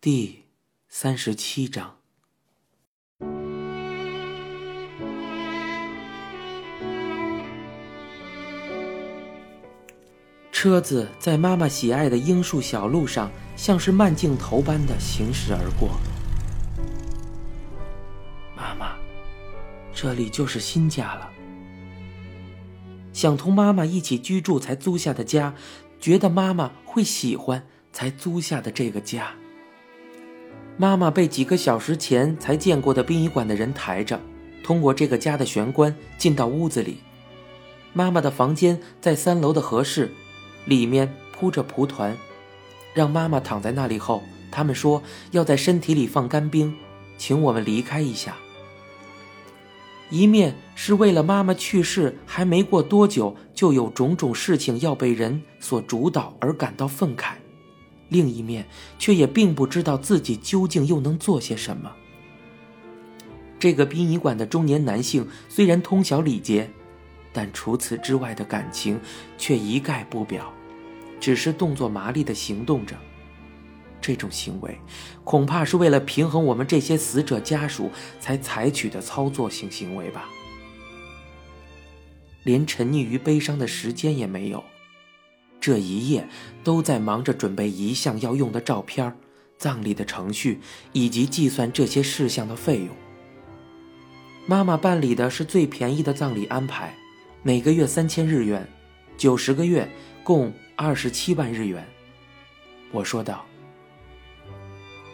第三十七章。车子在妈妈喜爱的樱树小路上，像是慢镜头般的行驶而过。妈妈，这里就是新家了。想同妈妈一起居住才租下的家，觉得妈妈会喜欢才租下的这个家。妈妈被几个小时前才见过的殡仪馆的人抬着，通过这个家的玄关进到屋子里。妈妈的房间在三楼的合适。里面铺着蒲团，让妈妈躺在那里后，他们说要在身体里放干冰，请我们离开一下。一面是为了妈妈去世还没过多久就有种种事情要被人所主导而感到愤慨，另一面却也并不知道自己究竟又能做些什么。这个殡仪馆的中年男性虽然通晓礼节，但除此之外的感情却一概不表。只是动作麻利的行动着，这种行为恐怕是为了平衡我们这些死者家属才采取的操作性行为吧。连沉溺于悲伤的时间也没有，这一夜都在忙着准备遗像要用的照片、葬礼的程序以及计算这些事项的费用。妈妈办理的是最便宜的葬礼安排，每个月三千日元，九十个月共。二十七万日元，我说道。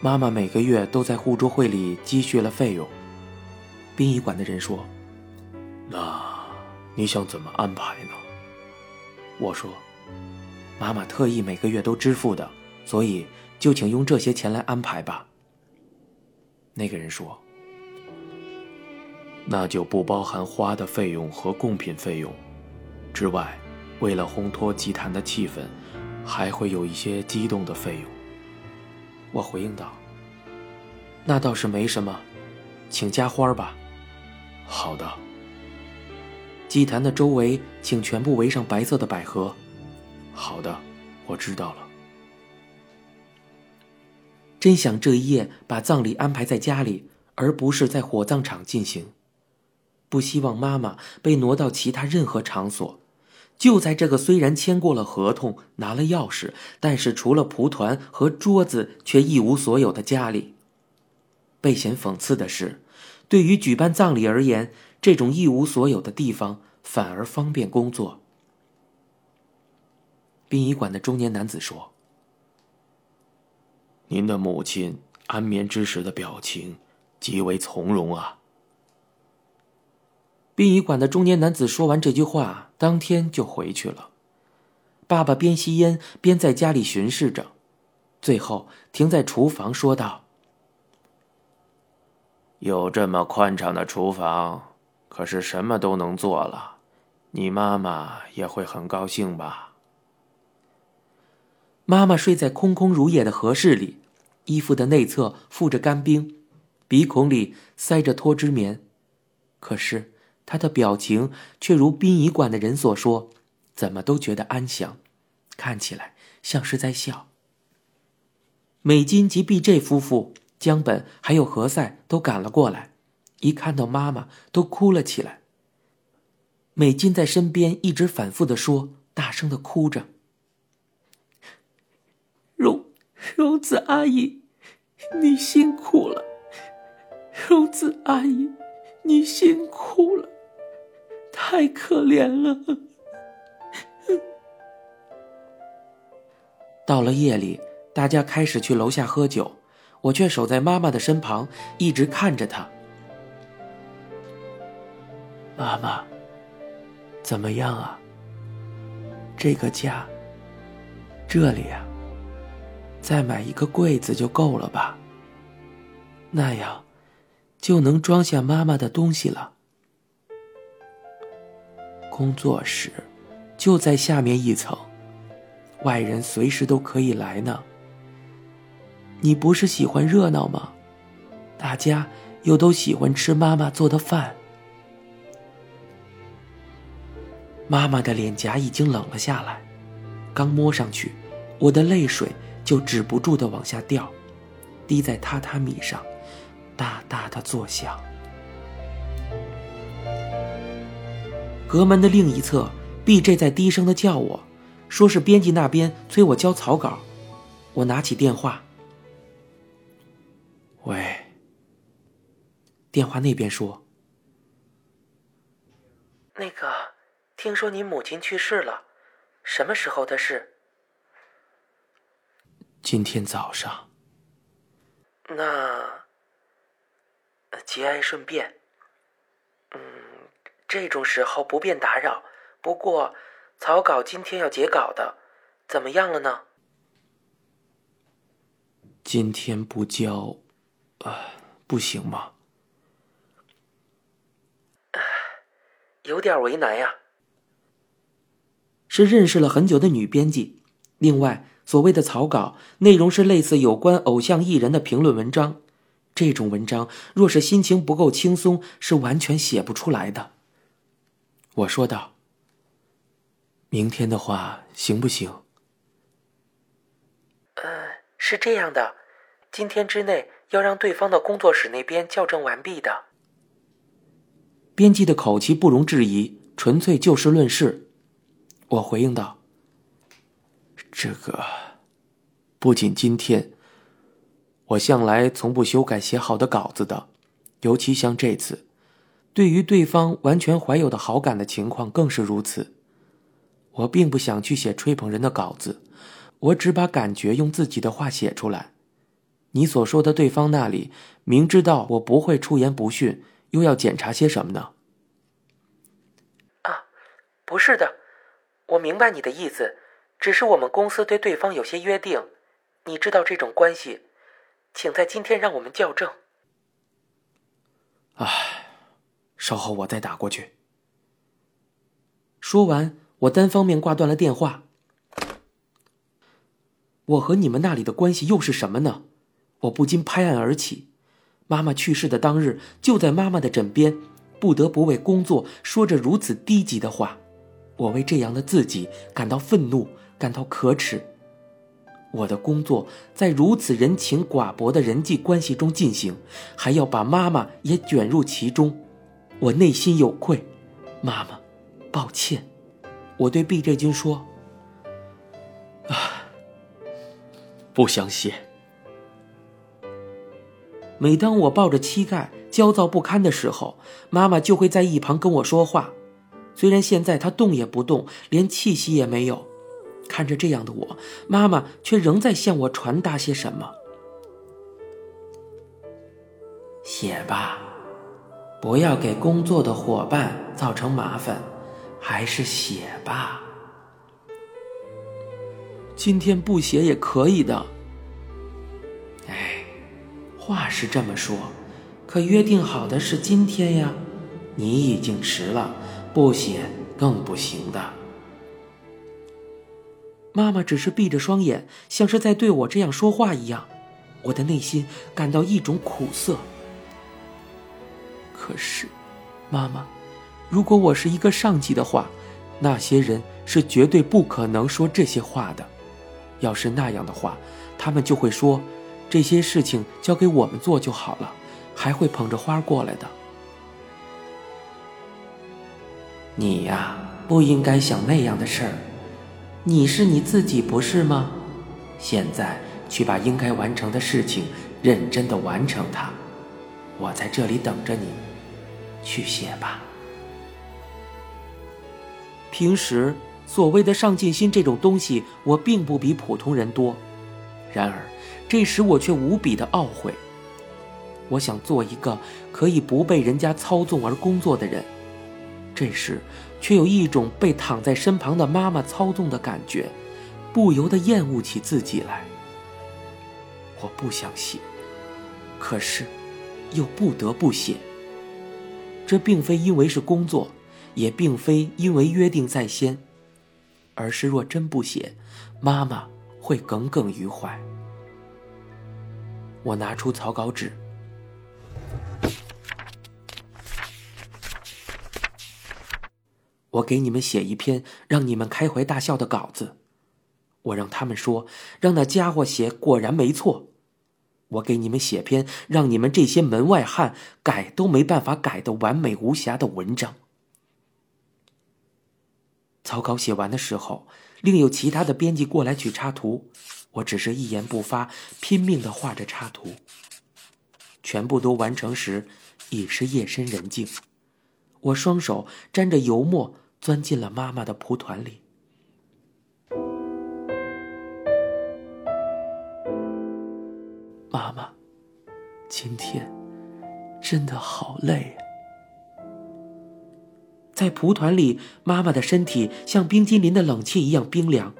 妈妈每个月都在互助会里积蓄了费用。殡仪馆的人说：“那你想怎么安排呢？”我说：“妈妈特意每个月都支付的，所以就请用这些钱来安排吧。”那个人说：“那就不包含花的费用和贡品费用之外。”为了烘托祭坛的气氛，还会有一些激动的费用。我回应道：“那倒是没什么，请加花吧。”好的。祭坛的周围请全部围上白色的百合。好的，我知道了。真想这一夜把葬礼安排在家里，而不是在火葬场进行。不希望妈妈被挪到其他任何场所。就在这个虽然签过了合同、拿了钥匙，但是除了蒲团和桌子却一无所有的家里，被嫌讽刺的是，对于举办葬礼而言，这种一无所有的地方反而方便工作。殡仪馆的中年男子说：“您的母亲安眠之时的表情极为从容啊。”殡仪馆的中年男子说完这句话，当天就回去了。爸爸边吸烟边在家里巡视着，最后停在厨房说道：“有这么宽敞的厨房，可是什么都能做了，你妈妈也会很高兴吧？”妈妈睡在空空如也的和室里，衣服的内侧附着干冰，鼻孔里塞着脱脂棉，可是。他的表情却如殡仪馆的人所说，怎么都觉得安详，看起来像是在笑。美金及 B.J 夫妇、江本还有何塞都赶了过来，一看到妈妈都哭了起来。美金在身边一直反复的说，大声的哭着：“荣子阿姨，你辛苦了，荣子阿姨，你辛苦了。”太可怜了。到了夜里，大家开始去楼下喝酒，我却守在妈妈的身旁，一直看着她。妈妈，怎么样啊？这个家，这里啊，再买一个柜子就够了吧？那样，就能装下妈妈的东西了。工作室就在下面一层，外人随时都可以来呢。你不是喜欢热闹吗？大家又都喜欢吃妈妈做的饭。妈妈的脸颊已经冷了下来，刚摸上去，我的泪水就止不住的往下掉。滴在榻榻米上，大大的作响。阁门的另一侧，B.J. 在低声的叫我，说是编辑那边催我交草稿。我拿起电话。喂。电话那边说：“那个，听说你母亲去世了，什么时候的事？”今天早上。那，节哀顺变。嗯，这种时候不便打扰。不过，草稿今天要截稿的，怎么样了呢？今天不交，啊，不行吗？有点为难呀。是认识了很久的女编辑，另外。所谓的草稿内容是类似有关偶像艺人的评论文章，这种文章若是心情不够轻松，是完全写不出来的。我说道：“明天的话行不行？”“呃，是这样的，今天之内要让对方的工作室那边校正完毕的。”编辑的口气不容置疑，纯粹就事论事。我回应道。这个，不仅今天，我向来从不修改写好的稿子的，尤其像这次，对于对方完全怀有的好感的情况更是如此。我并不想去写吹捧人的稿子，我只把感觉用自己的话写出来。你所说的对方那里，明知道我不会出言不逊，又要检查些什么呢？啊，不是的，我明白你的意思。只是我们公司对对方有些约定，你知道这种关系，请在今天让我们校正。唉，稍后我再打过去。说完，我单方面挂断了电话。我和你们那里的关系又是什么呢？我不禁拍案而起。妈妈去世的当日，就在妈妈的枕边，不得不为工作说着如此低级的话。我为这样的自己感到愤怒。感到可耻。我的工作在如此人情寡薄的人际关系中进行，还要把妈妈也卷入其中，我内心有愧。妈妈，抱歉。我对毕振军说：“啊，不想写。”每当我抱着膝盖焦躁不堪的时候，妈妈就会在一旁跟我说话。虽然现在她动也不动，连气息也没有。看着这样的我，妈妈却仍在向我传达些什么。写吧，不要给工作的伙伴造成麻烦，还是写吧。今天不写也可以的。哎，话是这么说，可约定好的是今天呀，你已经迟了，不写更不行的。妈妈只是闭着双眼，像是在对我这样说话一样，我的内心感到一种苦涩。可是，妈妈，如果我是一个上级的话，那些人是绝对不可能说这些话的。要是那样的话，他们就会说，这些事情交给我们做就好了，还会捧着花过来的。你呀，不应该想那样的事儿。你是你自己不是吗？现在去把应该完成的事情认真的完成它。我在这里等着你，去写吧。平时所谓的上进心这种东西，我并不比普通人多。然而这时我却无比的懊悔。我想做一个可以不被人家操纵而工作的人。这时。却有一种被躺在身旁的妈妈操纵的感觉，不由得厌恶起自己来。我不想写，可是又不得不写。这并非因为是工作，也并非因为约定在先，而是若真不写，妈妈会耿耿于怀。我拿出草稿纸。我给你们写一篇让你们开怀大笑的稿子，我让他们说，让那家伙写果然没错。我给你们写篇让你们这些门外汉改都没办法改的完美无瑕的文章。草稿写完的时候，另有其他的编辑过来取插图，我只是一言不发，拼命的画着插图。全部都完成时，已是夜深人静。我双手沾着油墨，钻进了妈妈的蒲团里。妈妈，今天真的好累。在蒲团里，妈妈的身体像冰激凌的冷气一样冰凉，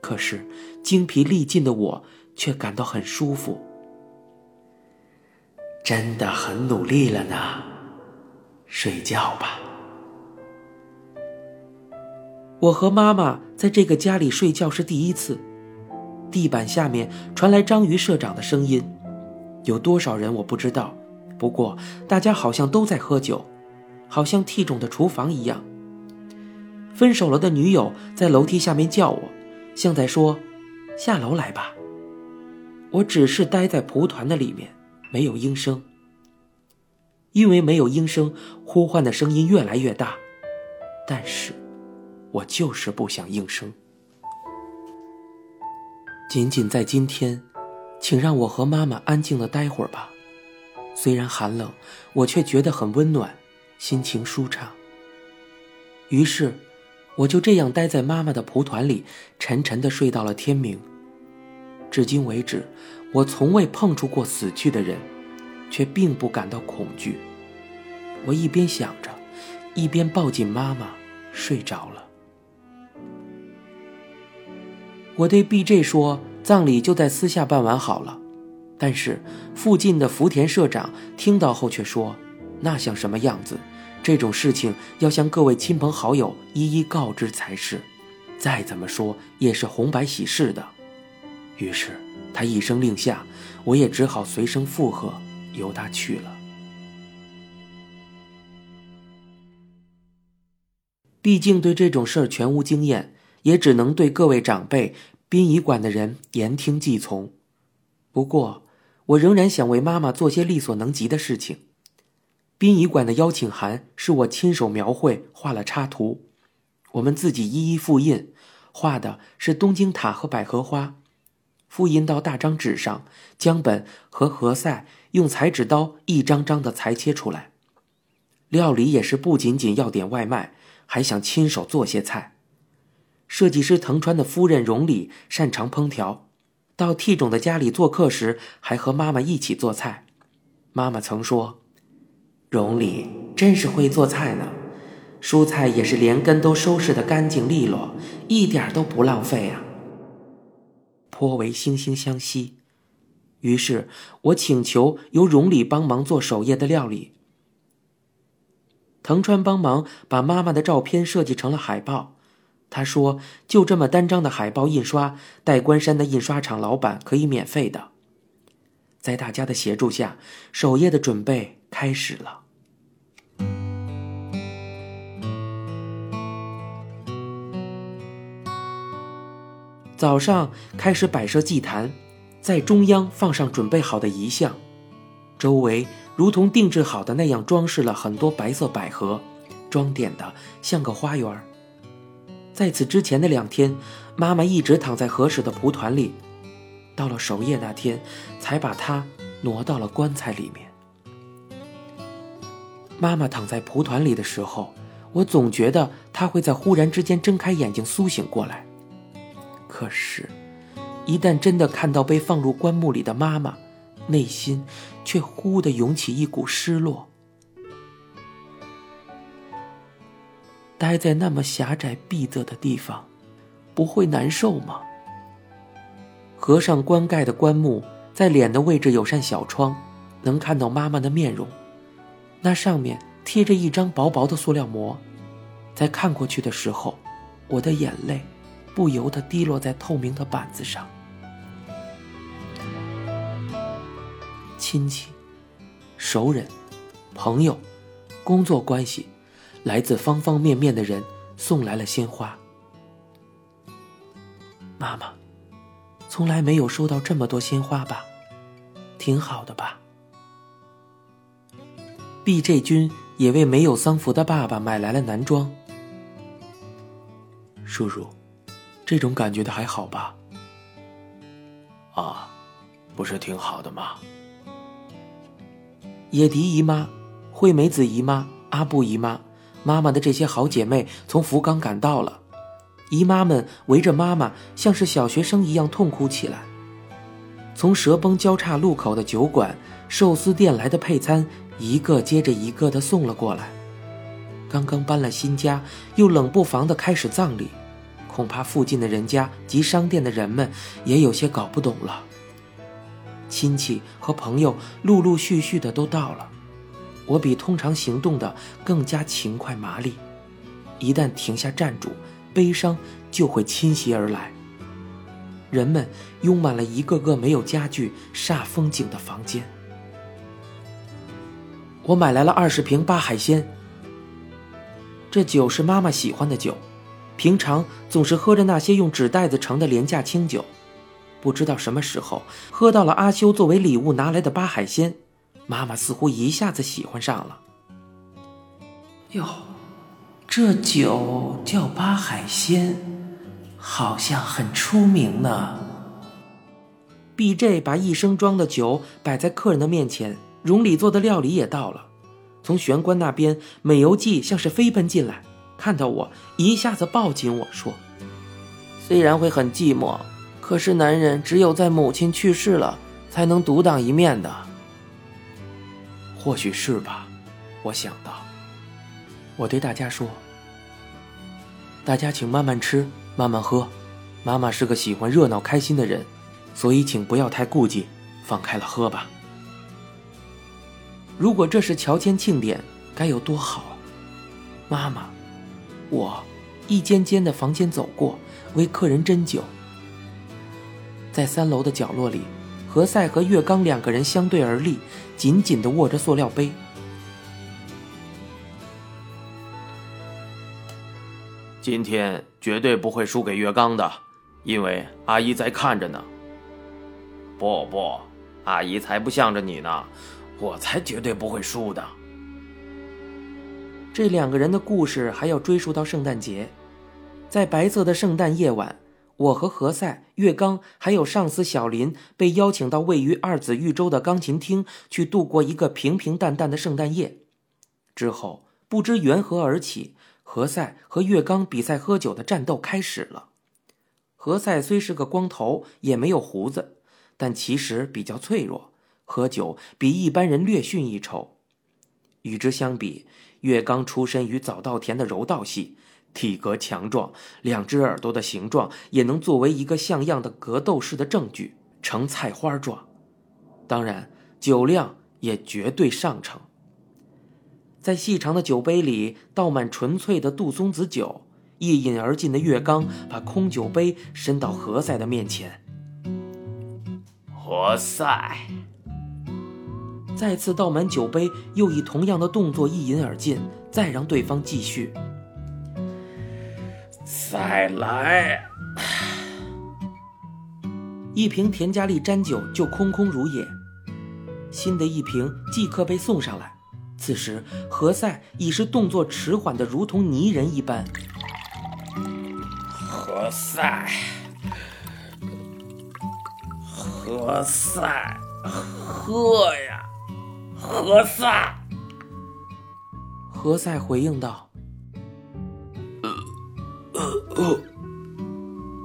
可是精疲力尽的我却感到很舒服。真的很努力了呢，睡觉吧。我和妈妈在这个家里睡觉是第一次。地板下面传来章鱼社长的声音，有多少人我不知道，不过大家好像都在喝酒，好像 T 种的厨房一样。分手了的女友在楼梯下面叫我，像在说：“下楼来吧。”我只是待在蒲团的里面，没有应声。因为没有应声，呼唤的声音越来越大，但是，我就是不想应声。仅仅在今天，请让我和妈妈安静的待会儿吧。虽然寒冷，我却觉得很温暖，心情舒畅。于是，我就这样待在妈妈的蒲团里，沉沉的睡到了天明。至今为止，我从未碰触过死去的人，却并不感到恐惧。我一边想着，一边抱紧妈妈，睡着了。我对 B.J 说：“葬礼就在私下办完好了。”但是附近的福田社长听到后却说：“那像什么样子？这种事情要向各位亲朋好友一一告知才是。再怎么说也是红白喜事的。”于是他一声令下，我也只好随声附和，由他去了。毕竟对这种事儿全无经验。也只能对各位长辈、殡仪馆的人言听计从。不过，我仍然想为妈妈做些力所能及的事情。殡仪馆的邀请函是我亲手描绘、画了插图，我们自己一一复印，画的是东京塔和百合花，复印到大张纸上，江本和何塞用裁纸刀一张张的裁切出来。料理也是不仅仅要点外卖，还想亲手做些菜。设计师藤川的夫人荣里擅长烹调，到 T 种的家里做客时，还和妈妈一起做菜。妈妈曾说：“荣里真是会做菜呢，蔬菜也是连根都收拾得干净利落，一点都不浪费啊。”颇为惺惺相惜。于是我请求由荣里帮忙做首页的料理。藤川帮忙把妈妈的照片设计成了海报。他说：“就这么单张的海报印刷，代官山的印刷厂老板可以免费的。”在大家的协助下，首页的准备开始了。早上开始摆设祭坛，在中央放上准备好的遗像，周围如同定制好的那样装饰了很多白色百合，装点的像个花园儿。在此之前的两天，妈妈一直躺在合适的蒲团里，到了守夜那天，才把她挪到了棺材里面。妈妈躺在蒲团里的时候，我总觉得她会在忽然之间睁开眼睛苏醒过来。可是，一旦真的看到被放入棺木里的妈妈，内心却忽地涌起一股失落。待在那么狭窄闭塞的地方，不会难受吗？合上棺盖的棺木，在脸的位置有扇小窗，能看到妈妈的面容。那上面贴着一张薄薄的塑料膜，在看过去的时候，我的眼泪不由得滴落在透明的板子上。亲戚、熟人、朋友、工作关系。来自方方面面的人送来了鲜花。妈妈，从来没有收到这么多鲜花吧挺好的吧。B.J. 君也为没有丧服的爸爸买来了男装。叔叔，这种感觉的还好吧？啊，不是挺好的吗？野迪姨妈、惠美子姨妈、阿布姨妈，妈妈的这些好姐妹从福冈赶到了。姨妈们围着妈妈，像是小学生一样痛哭起来。从蛇崩交叉路口的酒馆、寿司店来的配餐，一个接着一个的送了过来。刚刚搬了新家，又冷不防的开始葬礼，恐怕附近的人家及商店的人们也有些搞不懂了。亲戚和朋友陆陆续续的都到了，我比通常行动的更加勤快麻利。一旦停下站住，悲伤就会侵袭而来。人们拥满了一个个没有家具、煞风景的房间。我买来了二十瓶八海鲜。这酒是妈妈喜欢的酒，平常总是喝着那些用纸袋子盛的廉价清酒。不知道什么时候喝到了阿修作为礼物拿来的八海鲜，妈妈似乎一下子喜欢上了。哟，这酒叫八海鲜，好像很出名呢。B.J. 把一升装的酒摆在客人的面前，荣里做的料理也到了。从玄关那边，美游记像是飞奔进来，看到我一下子抱紧我说：“虽然会很寂寞。”可是，男人只有在母亲去世了，才能独当一面的。或许是吧，我想到。我对大家说：“大家请慢慢吃，慢慢喝。妈妈是个喜欢热闹、开心的人，所以请不要太顾忌，放开了喝吧。”如果这是乔迁庆典，该有多好！妈妈，我一间间的房间走过，为客人斟酒。在三楼的角落里，何塞和月刚两个人相对而立，紧紧地握着塑料杯。今天绝对不会输给月刚的，因为阿姨在看着呢。不不，阿姨才不向着你呢，我才绝对不会输的。这两个人的故事还要追溯到圣诞节，在白色的圣诞夜晚。我和何塞、月刚还有上司小林被邀请到位于二子玉州的钢琴厅去度过一个平平淡淡的圣诞夜。之后不知缘何而起，何塞和月刚比赛喝酒的战斗开始了。何塞虽是个光头，也没有胡子，但其实比较脆弱，喝酒比一般人略逊一筹。与之相比，月刚出身于早稻田的柔道系。体格强壮，两只耳朵的形状也能作为一个像样的格斗式的证据，呈菜花状。当然，酒量也绝对上乘。在细长的酒杯里倒满纯粹的杜松子酒，一饮而尽的月刚把空酒杯伸到何塞的面前。何塞再次倒满酒杯，又以同样的动作一饮而尽，再让对方继续。再来 一瓶田佳丽沾酒，就空空如也。新的一瓶即刻被送上来。此时，何塞已是动作迟缓的如同泥人一般。何塞，何塞，喝呀，何塞！何塞回应道。呃，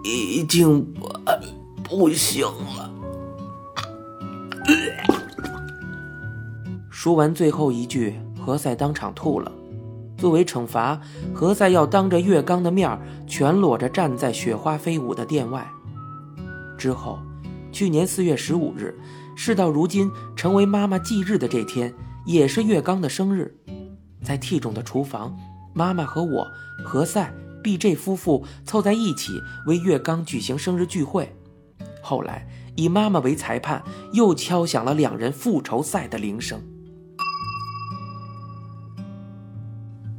已经不不行了。说完最后一句，何塞当场吐了。作为惩罚，何塞要当着月刚的面全裸着站在雪花飞舞的殿外。之后，去年四月十五日，事到如今成为妈妈忌日的这天，也是月刚的生日。在 T 中的厨房，妈妈和我，何塞。B.J. 夫妇凑在一起为月刚举行生日聚会，后来以妈妈为裁判，又敲响了两人复仇赛的铃声。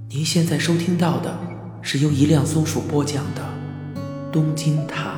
您现在收听到的是由一辆松鼠播讲的《东京塔》。